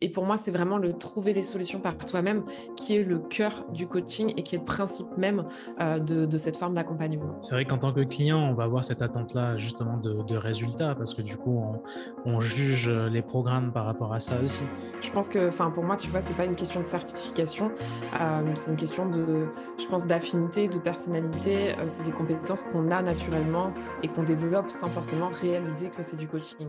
et pour moi, c'est vraiment le trouver les solutions par toi-même qui est le cœur du coaching et qui est le principe même euh, de, cette forme d'accompagnement. C'est vrai qu'en tant que client, on va avoir cette attente-là justement de, résultats parce que du coup, on, juge les programmes par rapport à ça aussi. Je pense que, enfin, pour moi, tu vois, c'est pas une question de certification, euh, c'est une question de, je pense, d'affinité, de personnalité. Euh, c'est des compétences qu'on a naturellement et qu'on développe sans forcément réaliser que c'est du coaching.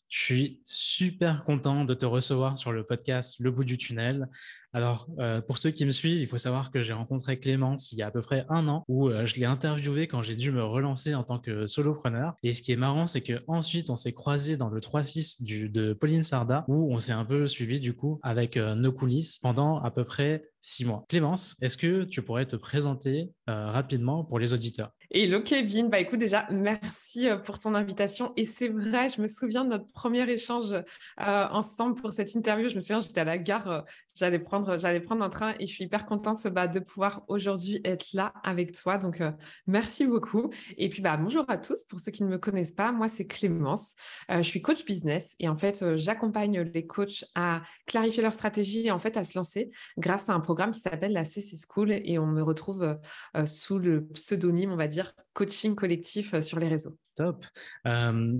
je suis super content de te recevoir sur le podcast Le bout du tunnel. Alors, euh, pour ceux qui me suivent, il faut savoir que j'ai rencontré Clémence il y a à peu près un an où euh, je l'ai interviewé quand j'ai dû me relancer en tant que solopreneur. Et ce qui est marrant, c'est qu'ensuite, on s'est croisé dans le 3-6 de Pauline Sarda où on s'est un peu suivi du coup avec euh, nos coulisses pendant à peu près six mois. Clémence, est-ce que tu pourrais te présenter rapidement pour les auditeurs? Hello Kevin, bah écoute déjà merci pour ton invitation et c'est vrai, je me souviens de notre premier échange ensemble pour cette interview. Je me souviens, j'étais à la gare, j'allais prendre j'allais prendre un train et je suis hyper contente bah, de pouvoir aujourd'hui être là avec toi. Donc, euh, merci beaucoup. Et puis, bah, bonjour à tous. Pour ceux qui ne me connaissent pas, moi, c'est Clémence. Euh, je suis coach business et en fait, euh, j'accompagne les coachs à clarifier leur stratégie et en fait à se lancer grâce à un programme qui s'appelle la CC School et on me retrouve sous le pseudonyme, on va dire, coaching collectif sur les réseaux. Top.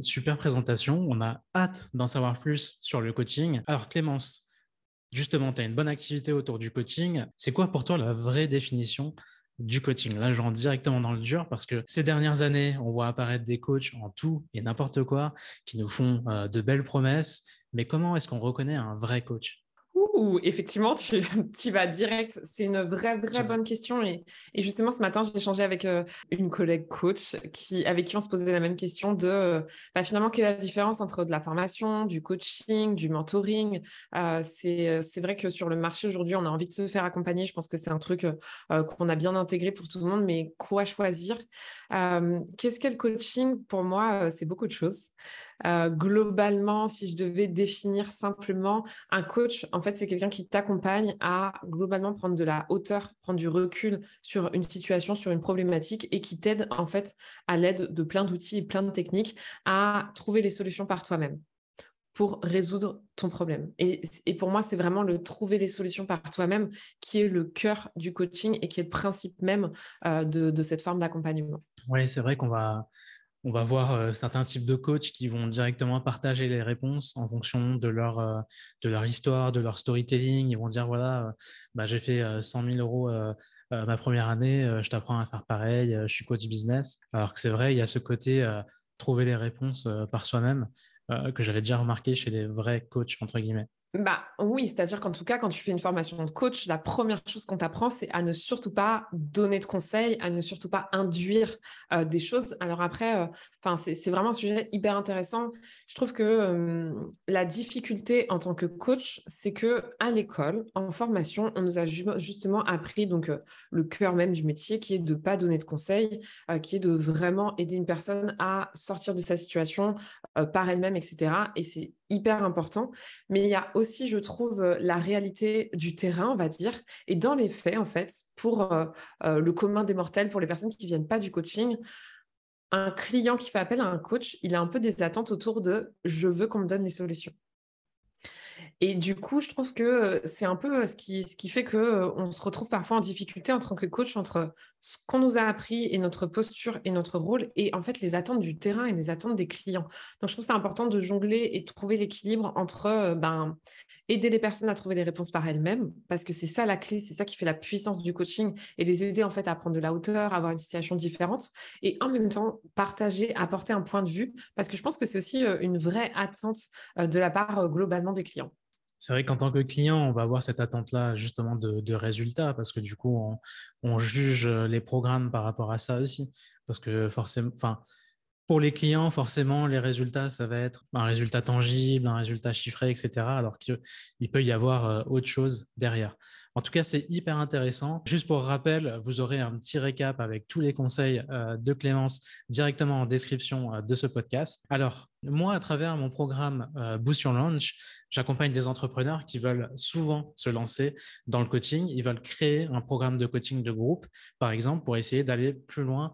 super présentation. On a hâte d'en savoir plus sur le coaching. Alors, Clémence, justement, tu as une bonne activité autour du coaching. C'est quoi pour toi la vraie définition du coaching? Là, je rentre directement dans le dur parce que ces dernières années, on voit apparaître des coachs en tout et n'importe quoi qui nous font euh, de belles promesses. Mais comment est-ce qu'on reconnaît un vrai coach? Effectivement, tu, tu, vas direct. C'est une vraie, vraie bonne question. Et, et justement, ce matin, j'ai échangé avec euh, une collègue coach qui, avec qui on se posait la même question de euh, bah, finalement, quelle est la différence entre de la formation, du coaching, du mentoring? Euh, c'est vrai que sur le marché aujourd'hui, on a envie de se faire accompagner. Je pense que c'est un truc qu'on a bien intégré pour tout le monde, mais quoi choisir? Qu'est-ce qu'est le coaching? Pour moi, c'est beaucoup de choses. Euh, globalement, si je devais définir simplement un coach, en fait, c'est quelqu'un qui t'accompagne à globalement prendre de la hauteur, prendre du recul sur une situation, sur une problématique et qui t'aide en fait à l'aide de plein d'outils et plein de techniques à trouver les solutions par toi-même pour résoudre ton problème. Et, pour moi, c'est vraiment le trouver les solutions par toi-même qui est le cœur du coaching et qui est le principe même euh, de, de cette forme d'accompagnement. Oui, c'est vrai qu'on va, on va voir euh, certains types de coachs qui vont directement partager les réponses en fonction de leur, euh, histoire, de leur storytelling. Ils vont dire voilà, euh, bah, j'ai fait 100 000 euros ma première année, je t'apprends à faire pareil, je suis coach business. Alors que c'est vrai, il y a ce côté trouver les réponses par soi-même que j'avais déjà remarqué chez les vrais coachs, entre guillemets. Bah oui, c'est-à-dire qu'en tout cas, quand tu fais une formation de coach, la première chose qu'on t'apprend, c'est à ne surtout pas donner de conseils, à ne surtout pas induire euh, des choses. Alors après, euh, enfin c'est vraiment un sujet hyper intéressant. Je trouve que la difficulté en tant que coach, c'est que à l'école, en formation, on nous a justement appris donc euh, le cœur même du métier, qui est de pas donner de conseils, qui est de vraiment aider une personne à sortir de sa situation par elle-même, etc. Et c'est hyper important. Mais il y a aussi, je trouve, euh, la réalité du terrain, on va dire, et dans les faits, en fait, pour euh, euh, le commun des mortels, pour les personnes qui ne viennent pas du coaching, un client qui fait appel à un coach, il a un peu des attentes autour de je veux qu'on me donne les solutions. Et du coup, je trouve que c'est un peu ce qui, ce qui fait qu'on se retrouve parfois en difficulté en tant que coach entre ce qu'on nous a appris et notre posture et notre rôle et en fait les attentes du terrain et les attentes des clients. Donc, je trouve c'est important de jongler et de trouver l'équilibre entre ben, aider les personnes à trouver des réponses par elles-mêmes parce que c'est ça la clé, c'est ça qui fait la puissance du coaching et les aider en fait à prendre de la hauteur, à avoir une situation différente et en même temps partager, apporter un point de vue parce que je pense que c'est aussi une vraie attente de la part globalement des clients c'est vrai qu'en tant que client, on va avoir cette attente-là justement de, résultats parce que du coup, on, juge les programmes par rapport à ça aussi. Parce que forcément, enfin, pour les clients, forcément, les résultats, ça va être un résultat tangible, un résultat chiffré, etc. Alors qu'il peut y avoir euh, autre chose derrière. En tout cas, c'est hyper intéressant. Juste pour rappel, vous aurez un petit récap avec tous les conseils euh, de Clémence directement en description euh, de ce podcast. Alors, moi, à travers mon programme euh, Boost Your Launch, j'accompagne des entrepreneurs qui veulent souvent se lancer dans le coaching. Ils veulent créer un programme de coaching de groupe, par exemple, pour essayer d'aller plus loin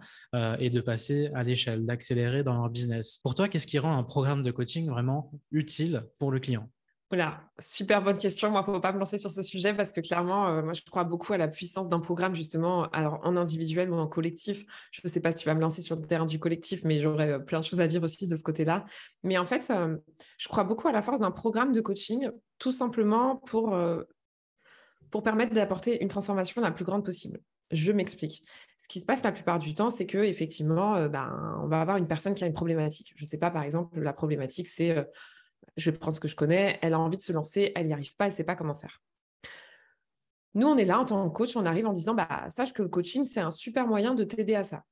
et de passer à l'échelle, d'accélérer dans leur business. Pour toi, qu'est-ce qui rend un programme de coaching vraiment utile pour le client? Voilà, super bonne question. Moi, il ne faut pas me lancer sur ce sujet parce que clairement, euh, moi, je crois beaucoup à la puissance d'un programme, justement, alors en individuel ou en collectif. Je ne sais pas si tu vas me lancer sur le terrain du collectif, mais j'aurais euh, plein de choses à dire aussi de ce côté-là. Mais en fait, euh, je crois beaucoup à la force d'un programme de coaching, tout simplement pour, permettre d'apporter une transformation la plus grande possible. Je m'explique. Ce qui se passe la plupart du temps, c'est que effectivement, ben, on va avoir une personne qui a une problématique. Je ne sais pas, par exemple, la problématique, c'est je vais prendre ce que je connais, elle a envie de se lancer, elle n'y arrive pas, elle ne sait pas comment faire. Nous, on est là en tant que coach, on arrive en disant, bah, sache que le coaching, c'est un super moyen de t'aider à ça,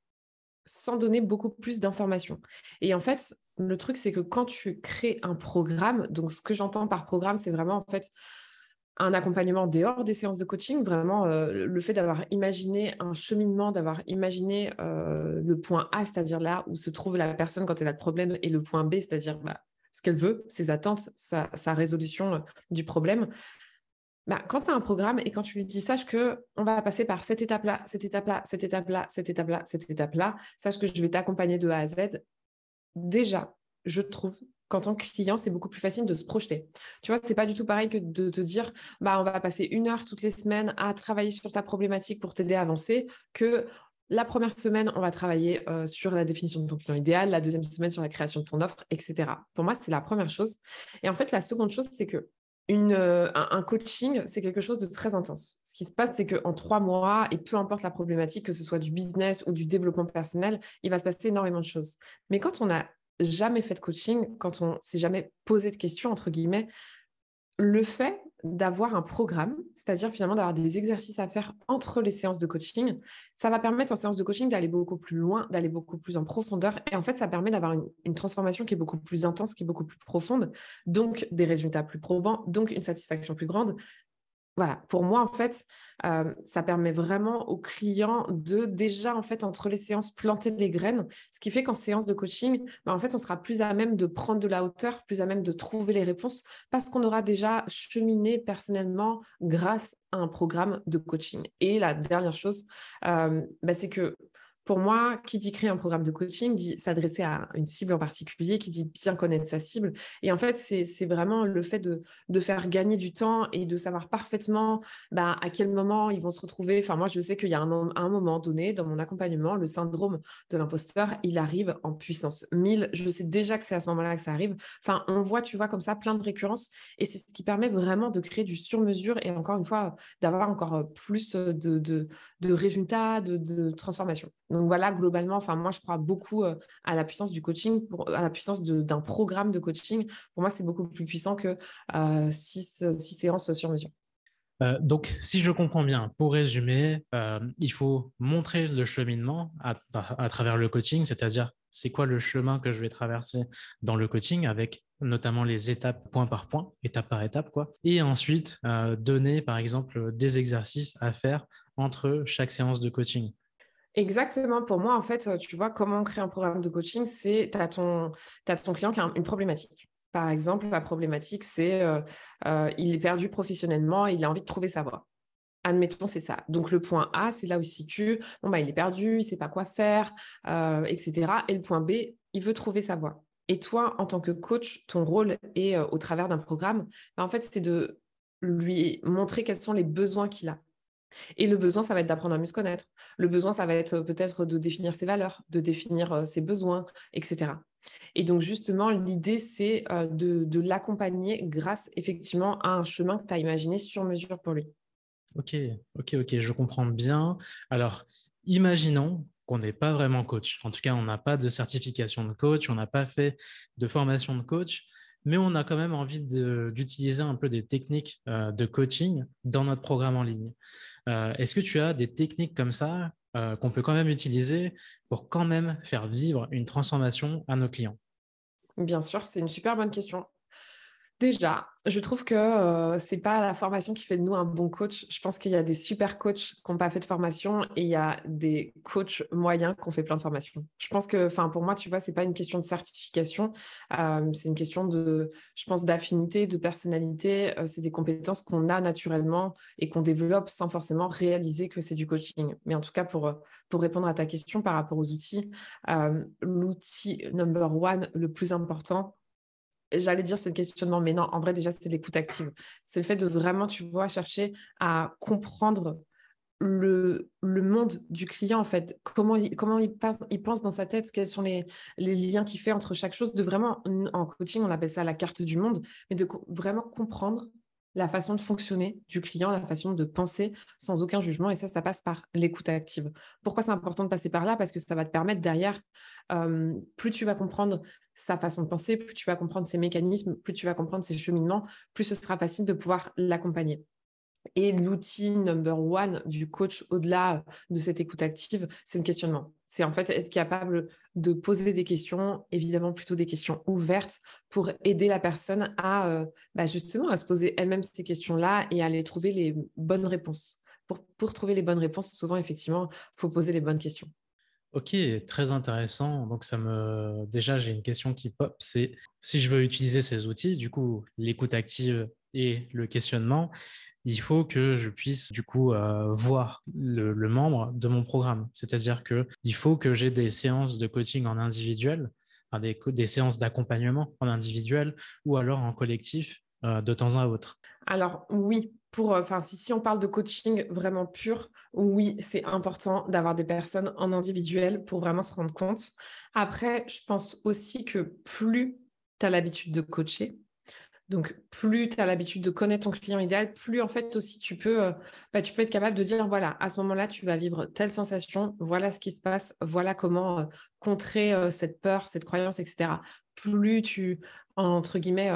sans donner beaucoup plus d'informations. Et en fait, le truc, c'est que quand tu crées un programme, donc ce que j'entends par programme, c'est vraiment en fait un accompagnement dehors des séances de coaching, vraiment euh, le fait d'avoir imaginé un cheminement, d'avoir imaginé euh, le point A, c'est-à-dire là où se trouve la personne quand elle a le problème, et le point B, c'est-à-dire bah, ce qu'elle veut, ses attentes, sa, résolution euh, du problème. Bah, quand tu as un programme et quand tu lui dis, sache que on va passer par cette étape-là, cette étape-là, cette étape-là, cette étape-là, cette étape-là, sache que je vais t'accompagner de A à Z. Déjà, je trouve qu'en tant que client, c'est beaucoup plus facile de se projeter. Tu vois, c'est pas du tout pareil que de te dire, bah, on va passer une heure toutes les semaines à travailler sur ta problématique pour t'aider à avancer, que la première semaine, on va travailler euh, sur la définition de ton client idéal, la deuxième semaine sur la création de ton offre, etc. Pour moi, c'est la première chose. Et en fait, la seconde chose, c'est que euh, un, coaching, c'est quelque chose de très intense. Ce qui se passe, c'est qu'en trois mois, et peu importe la problématique, que ce soit du business ou du développement personnel, il va se passer énormément de choses. Mais quand on n'a jamais fait de coaching, quand on s'est jamais posé de questions, entre guillemets, le fait d'avoir un programme, c'est-à-dire finalement d'avoir des exercices à faire entre les séances de coaching, ça va permettre en séance de coaching d'aller beaucoup plus loin, d'aller beaucoup plus en profondeur. Et en fait, ça permet d'avoir une, transformation qui est beaucoup plus intense, qui est beaucoup plus profonde, donc des résultats plus probants, donc une satisfaction plus grande, voilà, pour moi, en fait, euh, ça permet vraiment aux clients de déjà, en fait, entre les séances, planter des graines. Ce qui fait qu'en séance de coaching, bah, en fait, on sera plus à même de prendre de la hauteur, plus à même de trouver les réponses parce qu'on aura déjà cheminé personnellement grâce à un programme de coaching. Et la dernière chose, euh, bah, c'est que pour moi, qui dit créer un programme de coaching dit s'adresser à une cible en particulier, qui dit bien connaître sa cible. Et en fait, c'est vraiment le fait de, faire gagner du temps et de savoir parfaitement bah, à quel moment ils vont se retrouver. Enfin, moi, je sais qu'il y a un, moment donné dans mon accompagnement, le syndrome de l'imposteur, il arrive en puissance 1000. Je sais déjà que c'est à ce moment-là que ça arrive. Enfin, on voit, tu vois, comme ça, plein de récurrences. Et c'est ce qui permet vraiment de créer du sur-mesure et encore une fois, d'avoir encore plus de, de, de résultats, de, de transformation. Donc voilà, globalement, enfin moi je crois beaucoup euh, à la puissance du coaching, à la puissance d'un programme de coaching. Pour moi, c'est beaucoup plus puissant que euh, six, séances sur mesure. Euh, donc, si je comprends bien, pour résumer, il faut montrer le cheminement à, travers le coaching, c'est-à-dire c'est quoi le chemin que je vais traverser dans le coaching avec notamment les étapes point par point, étape par étape, quoi. Et ensuite, donner, par exemple, des exercices à faire entre chaque séance de coaching. Exactement. Pour moi, en fait, euh, tu vois, comment on crée un programme de coaching, c'est tu as, ton client qui a une problématique. Par exemple, la problématique, c'est euh, euh, il est perdu professionnellement, il a envie de trouver sa voie. Admettons, c'est ça. Donc, le point A, c'est là où il se situe. Bon, bah, il est perdu, il ne sait pas quoi faire, etc. Et le point B, il veut trouver sa voie. Et toi, en tant que coach, ton rôle est au travers d'un programme, bah, en fait, c'est de lui montrer quels sont les besoins qu'il a. Et le besoin, ça va être d'apprendre à mieux se connaître. Le besoin, ça va être euh, peut-être de définir ses valeurs, de définir euh, ses besoins, etc. Et donc, justement, l'idée, c'est euh, de, l'accompagner grâce effectivement à un chemin que tu as imaginé sur mesure pour lui. Ok, ok, ok, je comprends bien. Alors, imaginons qu'on n'est pas vraiment coach. En tout cas, on n'a pas de certification de coach, on n'a pas fait de formation de coach mais on a quand même envie d'utiliser un peu des techniques de coaching dans notre programme en ligne. Euh, est-ce que tu as des techniques comme ça euh, qu'on peut quand même utiliser pour quand même faire vivre une transformation à nos clients? Bien sûr, c'est une super bonne question. Déjà, je trouve que ce c'est pas la formation qui fait de nous un bon coach. Je pense qu'il y a des super coachs qui n'ont pas fait de formation et il y a des coachs moyens qui ont fait plein de formations. Je pense que, pour moi, tu vois, c'est pas une question de certification, c'est une question de, je pense, d'affinité, de personnalité. c'est des compétences qu'on a naturellement et qu'on développe sans forcément réaliser que c'est du coaching. Mais en tout cas, pour pour répondre à ta question par rapport aux outils, l'outil number one le plus important j'allais dire c'est le questionnement, mais non, en vrai, déjà, c'est l'écoute active. C'est le fait de vraiment, tu vois, chercher à comprendre le, monde du client, en fait, comment il, pense, dans sa tête, quels sont les, les liens qu'il fait entre chaque chose, de vraiment, en coaching, on appelle ça la carte du monde, mais de vraiment comprendre la façon de fonctionner du client, la façon de penser sans aucun jugement. Et ça, ça passe par l'écoute active. Pourquoi c'est important de passer par là? Parce que ça va te permettre derrière, plus tu vas comprendre sa façon de penser, plus tu vas comprendre ses mécanismes, plus tu vas comprendre ses cheminements, plus ce sera facile de pouvoir l'accompagner. Et l'outil number one du coach au-delà de cette écoute active, c'est le questionnement. C'est en fait être capable de poser des questions, évidemment plutôt des questions ouvertes pour aider la personne à euh, bah, justement à se poser elle-même ces questions-là et à aller trouver les bonnes réponses. Pour, pour trouver les bonnes réponses, souvent effectivement, faut poser les bonnes questions. Ok, très intéressant. Donc ça me déjà j'ai une question qui pop, c'est si je veux utiliser ces outils, du coup l'écoute active et le questionnement, il faut que je puisse du coup euh, voir le, membre de mon programme. C'est-à-dire que il faut que j'ai des séances de coaching en individuel, des, séances d'accompagnement en individuel ou alors en collectif euh, de temps à autre. Alors oui, pour, euh, enfin, si, on parle de coaching vraiment pur, oui, c'est important d'avoir des personnes en individuel pour vraiment se rendre compte. Après, je pense aussi que plus tu as l'habitude de coacher, donc, plus tu as l'habitude de connaître ton client idéal, plus en fait aussi tu peux, euh, bah, tu peux être capable de dire voilà, à ce moment-là, tu vas vivre telle sensation, voilà ce qui se passe, voilà comment euh, contrer euh, cette peur, cette croyance, etc. Plus tu, entre guillemets,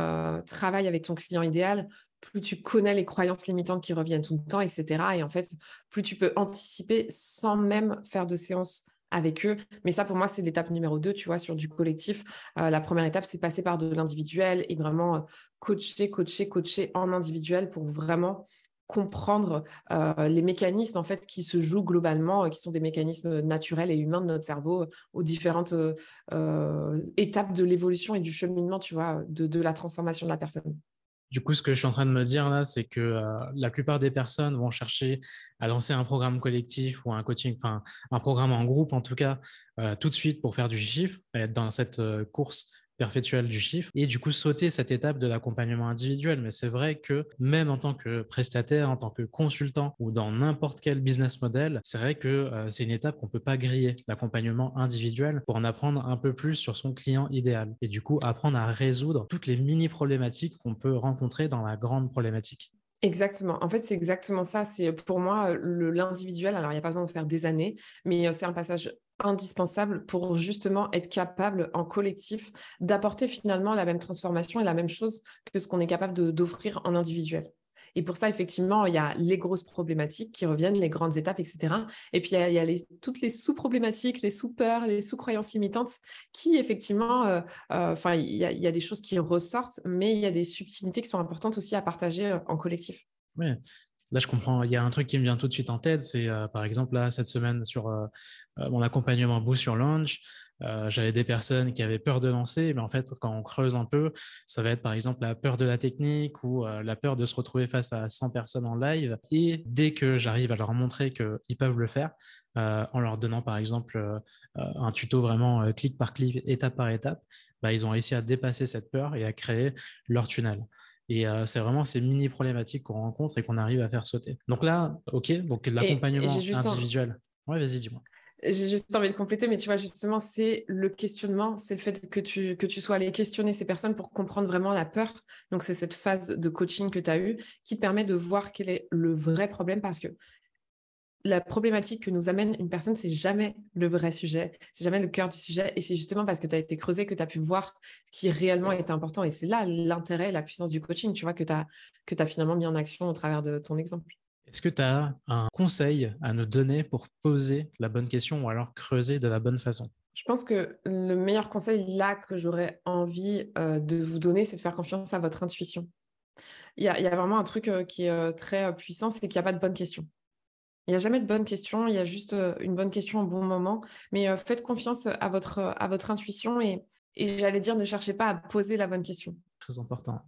travailles avec ton client idéal, plus tu connais les croyances limitantes qui reviennent tout le temps, etc. Et en fait, plus tu peux anticiper sans même faire de séance avec eux. Mais ça, pour moi, c'est l'étape numéro deux, tu vois, sur du collectif. Euh, la première étape, c'est passer par de l'individuel et vraiment euh, coacher, coacher, coacher en individuel pour vraiment comprendre euh, les mécanismes en fait qui se jouent globalement, qui sont des mécanismes naturels et humains de notre cerveau aux différentes étapes de l'évolution et du cheminement, tu vois, de la transformation de la personne. Du coup, ce que je suis en train de me dire là, c'est que euh, la plupart des personnes vont chercher à lancer un programme collectif ou un coaching, enfin un programme en groupe en tout cas, euh, tout de suite pour faire du chiffre, être dans cette euh, course perpétuelle du chiffre et du coup sauter cette étape de l'accompagnement individuel. Mais c'est vrai que même en tant que prestataire, en tant que consultant ou dans n'importe quel business model, c'est vrai que euh, c'est une étape qu'on peut pas griller, l'accompagnement individuel pour en apprendre un peu plus sur son client idéal et du coup apprendre à résoudre toutes les mini problématiques qu'on peut rencontrer dans la grande problématique. Exactement. En fait, c'est exactement ça. C'est pour moi l'individuel. Alors, il n'y a pas besoin de faire des années, mais euh, c'est un passage indispensable pour justement être capable en collectif d'apporter finalement la même transformation et la même chose que ce qu'on est capable d'offrir en individuel. Et pour ça, effectivement, il y a les grosses problématiques qui reviennent, les grandes étapes, etc. Et puis, il y a, toutes les sous-problématiques, les sous-peurs, les sous-croyances limitantes qui, effectivement, euh, euh, il, y a, des choses qui ressortent, mais il y a des subtilités qui sont importantes aussi à partager euh, en collectif. Oui, Là, je comprends. Il y a un truc qui me vient tout de suite en tête. C'est par exemple là cette semaine sur mon accompagnement Boost sur Launch, euh, j'avais des personnes qui avaient peur de lancer, mais en fait, quand on creuse un peu, ça va être par exemple la peur de la technique ou euh, la peur de se retrouver face à 100 personnes en live. Et dès que j'arrive à leur montrer qu'ils peuvent le faire, euh, en leur donnant par exemple un tuto vraiment clic par clic, étape par étape, bah, ils ont réussi à dépasser cette peur et à créer leur tunnel. Et c'est vraiment ces mini problématiques qu'on rencontre et qu'on arrive à faire sauter. Donc là, ok, donc l'accompagnement individuel. Ouais, vas-y, dis-moi. J'ai juste envie de compléter, mais tu vois, justement, c'est le questionnement, c'est le fait que tu, que tu sois allé questionner ces personnes pour comprendre vraiment la peur. Donc, c'est cette phase de coaching que tu as eue qui te permet de voir quel est le vrai problème parce que la problématique que nous amène une personne, c'est jamais le vrai sujet, c'est jamais le cœur du sujet. Et c'est justement parce que tu as été creusé que tu as pu voir ce qui réellement est important. Et c'est là l'intérêt, la puissance du coaching, tu vois, que tu as, que as finalement mis en action au travers de ton exemple. Est-ce que tu as un conseil à nous donner pour poser la bonne question ou alors creuser de la bonne façon? Je pense que le meilleur conseil là que j'aurais envie euh, de vous donner, c'est de faire confiance à votre intuition. Il y a, vraiment un truc euh, qui est euh, très puissant, c'est qu'il n'y a pas de bonne question. Il n'y a jamais de bonne question, il y a juste une bonne question au bon moment. Mais faites confiance à votre, à votre intuition et, et j'allais dire, ne cherchez pas à poser la bonne question. Très important.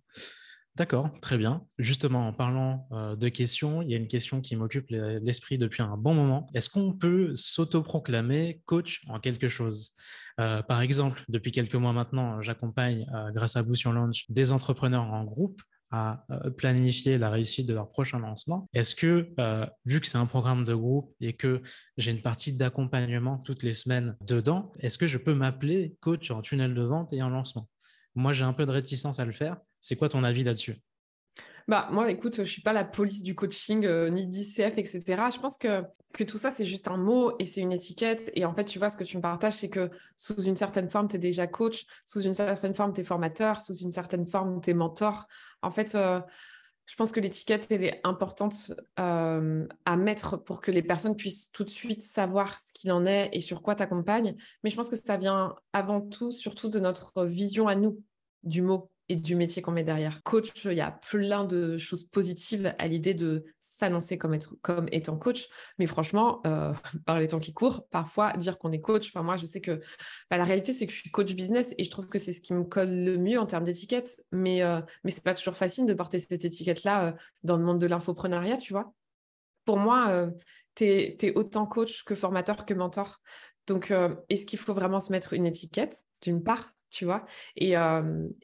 D'accord, très bien. Justement, en parlant euh, de questions, il y a une question qui m'occupe l'esprit depuis un bon moment. Est-ce qu'on peut s'autoproclamer coach en quelque chose? Euh, Par exemple, depuis quelques mois maintenant, j'accompagne, euh, grâce à vous sur Launch, des entrepreneurs en groupe à planifier la réussite de leur prochain lancement. Est-ce que, vu que c'est un programme de groupe et que j'ai une partie d'accompagnement toutes les semaines dedans, est-ce que je peux m'appeler coach en tunnel de vente et en lancement? Moi, j'ai un peu de réticence à le faire c'est quoi ton avis là-dessus? Bah, moi, écoute, je suis pas la police du coaching, euh, ni d'ICF, etc. Je pense que, que tout ça, c'est juste un mot et c'est une étiquette. Et en fait, tu vois, ce que tu me partages, c'est que sous une certaine forme, tu es déjà coach, sous une certaine forme, tu es formateur, sous une certaine forme, tu es mentor. En fait, euh, je pense que l'étiquette, elle est importante euh, à mettre pour que les personnes puissent tout de suite savoir ce qu'il en est et sur quoi tu accompagnes. Mais je pense que ça vient avant tout, surtout de notre vision à nous du mot et du métier qu'on met derrière. Coach, il y a plein de choses positives à l'idée de s'annoncer comme, comme étant coach. Mais franchement, euh, par les temps qui courent, parfois dire qu'on est coach, enfin moi je sais que bah, la réalité c'est que je suis coach business et je trouve que c'est ce qui me colle le mieux en termes d'étiquette. Mais, euh, mais c'est pas toujours facile de porter cette étiquette-là euh, dans le monde de l'infoprenariat, tu vois. Pour moi, euh, tu es, autant coach que formateur que mentor. Donc, est-ce qu'il faut vraiment se mettre une étiquette, d'une part tu vois? Et,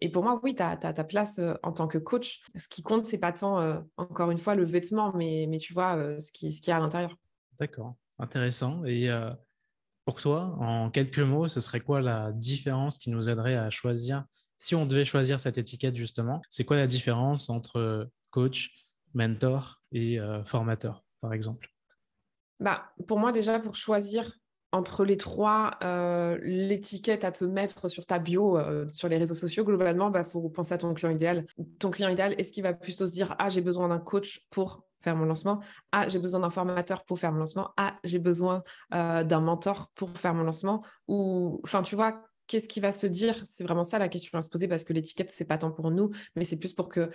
et, pour moi, oui, tu as, ta place en tant que coach. Ce qui compte, c'est pas tant, encore une fois, le vêtement, mais, mais tu vois, ce qu'il ce qui y a à l'intérieur. D'accord, intéressant. Et pour toi, en quelques mots, ce serait quoi la différence qui nous aiderait à choisir, si on devait choisir cette étiquette justement, c'est quoi la différence entre coach, mentor et formateur, par exemple? Bah, Pour moi, déjà, pour choisir entre les trois, euh, l'étiquette à te mettre sur ta bio, euh, sur les réseaux sociaux, globalement, il bah, faut penser à ton client idéal. Ton client idéal, est-ce qu'il va plutôt se dire Ah, j'ai besoin d'un coach pour faire mon lancement? Ah, j'ai besoin d'un formateur pour faire mon lancement? Ah, j'ai besoin euh, d'un mentor pour faire mon lancement? Ou, enfin, tu vois, qu'est-ce qui va se dire? C'est vraiment ça la question à se poser parce que l'étiquette, c'est pas tant pour nous, mais c'est plus pour que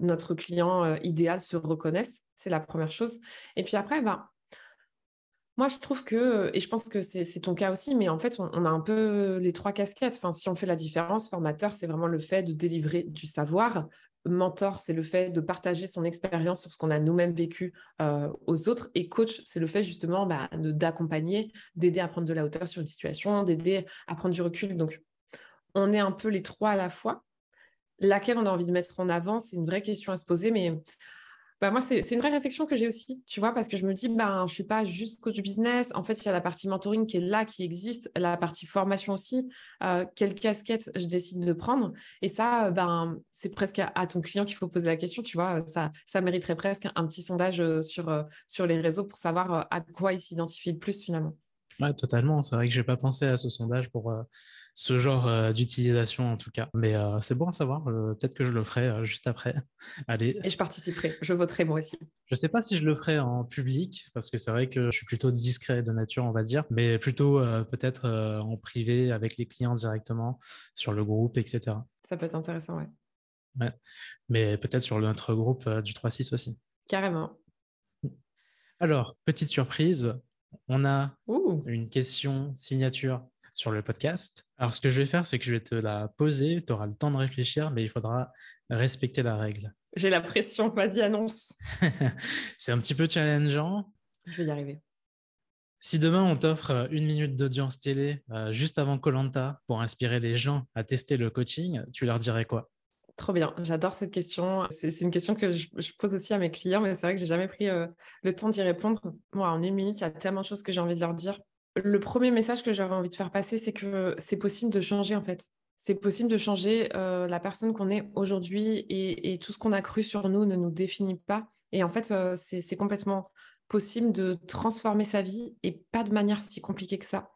notre client idéal se reconnaisse. C'est la première chose. Et puis après, ben, moi, je trouve que, et je pense que c'est ton cas aussi, mais en fait, on, a un peu les trois casquettes. Enfin, si on fait la différence, formateur, c'est vraiment le fait de délivrer du savoir. Mentor, c'est le fait de partager son expérience sur ce qu'on a nous-mêmes vécu euh, aux autres. Et coach, c'est le fait justement bah, d'accompagner, d'aider à prendre de la hauteur sur une situation, d'aider à prendre du recul. Donc, on est un peu les trois à la fois. Laquelle on a envie de mettre en avant, c'est une vraie question à se poser, mais bah, moi, c'est une vraie réflexion que j'ai aussi, tu vois, parce que je me dis, ben, je suis pas juste coach business. En fait, il y a la partie mentoring qui est là, qui existe, la partie formation aussi. Euh, quelle casquette je décide de prendre? Et ça, ben, c'est presque à, ton client qu'il faut poser la question, tu vois. Ça, ça mériterait presque un petit sondage euh, sur, euh, sur les réseaux pour savoir à quoi il s'identifie le plus finalement. Oui, totalement. C'est vrai que je n'ai pas pensé à ce sondage pour ce genre euh, d'utilisation en tout cas. Mais euh, c'est bon à savoir, euh, peut-être que je le ferai juste après. Allez. Et je participerai, je voterai moi aussi. Je ne sais pas si je le ferai en public, parce que c'est vrai que je suis plutôt discret de nature, on va dire, mais plutôt peut-être en privé avec les clients directement, sur le groupe, etc. Ça peut être intéressant, ouais. ouais. Mais peut-être sur notre groupe du 3-6 aussi. Carrément. Alors, petite surprise, on a une question signature sur le podcast. Alors, ce que je vais faire, c'est que je vais te la poser, tu auras le temps de réfléchir, mais il faudra respecter la règle. J'ai la pression, vas-y, annonce. c'est un petit peu challengeant. Je vais y arriver. Si demain on t'offre euh, une minute d'audience télé euh, juste avant Colanta pour inspirer les gens à tester le coaching, tu leur dirais quoi? Trop bien, j'adore cette question. C'est une question que je, pose aussi à mes clients, mais c'est vrai que j'ai jamais pris euh, le temps d'y répondre. Moi, en une minute, il y a tellement de choses que j'ai envie de leur dire le premier message que j'avais envie de faire passer, c'est que c'est possible de changer en fait. C'est possible de changer euh, la personne qu'on est aujourd'hui et, tout ce qu'on a cru sur nous ne nous définit pas. Et en fait, euh, c'est complètement possible de transformer sa vie et pas de manière si compliquée que ça.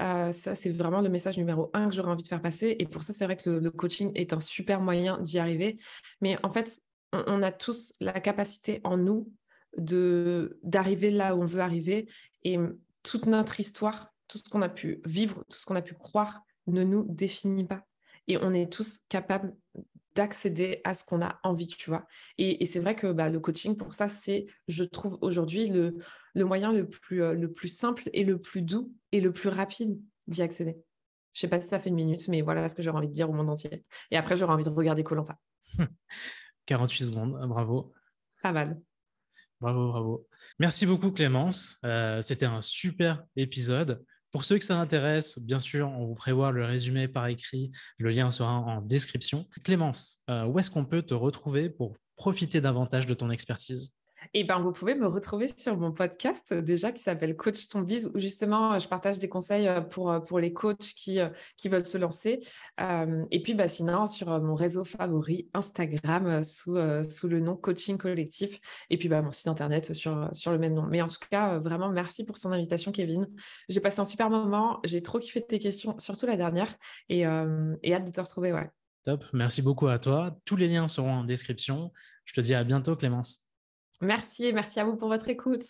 Euh, ça, c'est vraiment le message numéro un que j'aurais envie de faire passer. Et pour ça, c'est vrai que le, coaching est un super moyen d'y arriver. Mais en fait, on, a tous la capacité en nous d'arriver là où on veut arriver. Et toute notre histoire, tout ce qu'on a pu vivre, tout ce qu'on a pu croire, ne nous définit pas. Et on est tous capables d'accéder à ce qu'on a envie, tu vois. Et, c'est vrai que bah, le coaching, pour ça, c'est, je trouve aujourd'hui, le, le moyen le plus, euh, le plus simple et le plus doux et le plus rapide d'y accéder. Je sais pas si ça fait une minute, mais voilà ce que j'aurais envie de dire au monde entier. Et après, j'aurais envie de regarder Colanta. 48 secondes, bravo. Pas mal. Bravo, bravo. Merci beaucoup Clémence. Euh, c'était un super épisode. Pour ceux que ça intéresse, bien sûr, on vous prévoit le résumé par écrit. Le lien sera en description. Clémence, euh, où est-ce qu'on peut te retrouver pour profiter davantage de ton expertise? Et ben, vous pouvez me retrouver sur mon podcast euh, déjà qui s'appelle Coach ton bise où justement euh, je partage des conseils euh, pour, pour les coachs qui, qui veulent se lancer. et puis bah, sinon sur mon réseau favori Instagram sous, sous le nom Coaching Collectif et puis bah, mon site internet sur, le même nom. Mais en tout cas, vraiment merci pour son invitation Kevin. J'ai passé un super moment, j'ai trop kiffé tes questions, surtout la dernière et, et hâte de te retrouver. Top, merci beaucoup à toi. Tous les liens seront en description. Je te dis à bientôt Clémence. Merci merci à vous pour votre écoute.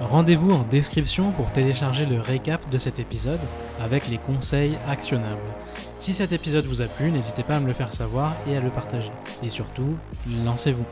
Rendez-vous en description pour télécharger le récap de cet épisode avec les conseils actionnables. Si cet épisode vous a plu, n'hésitez pas à me le faire savoir et à le partager. Et surtout, lancez-vous.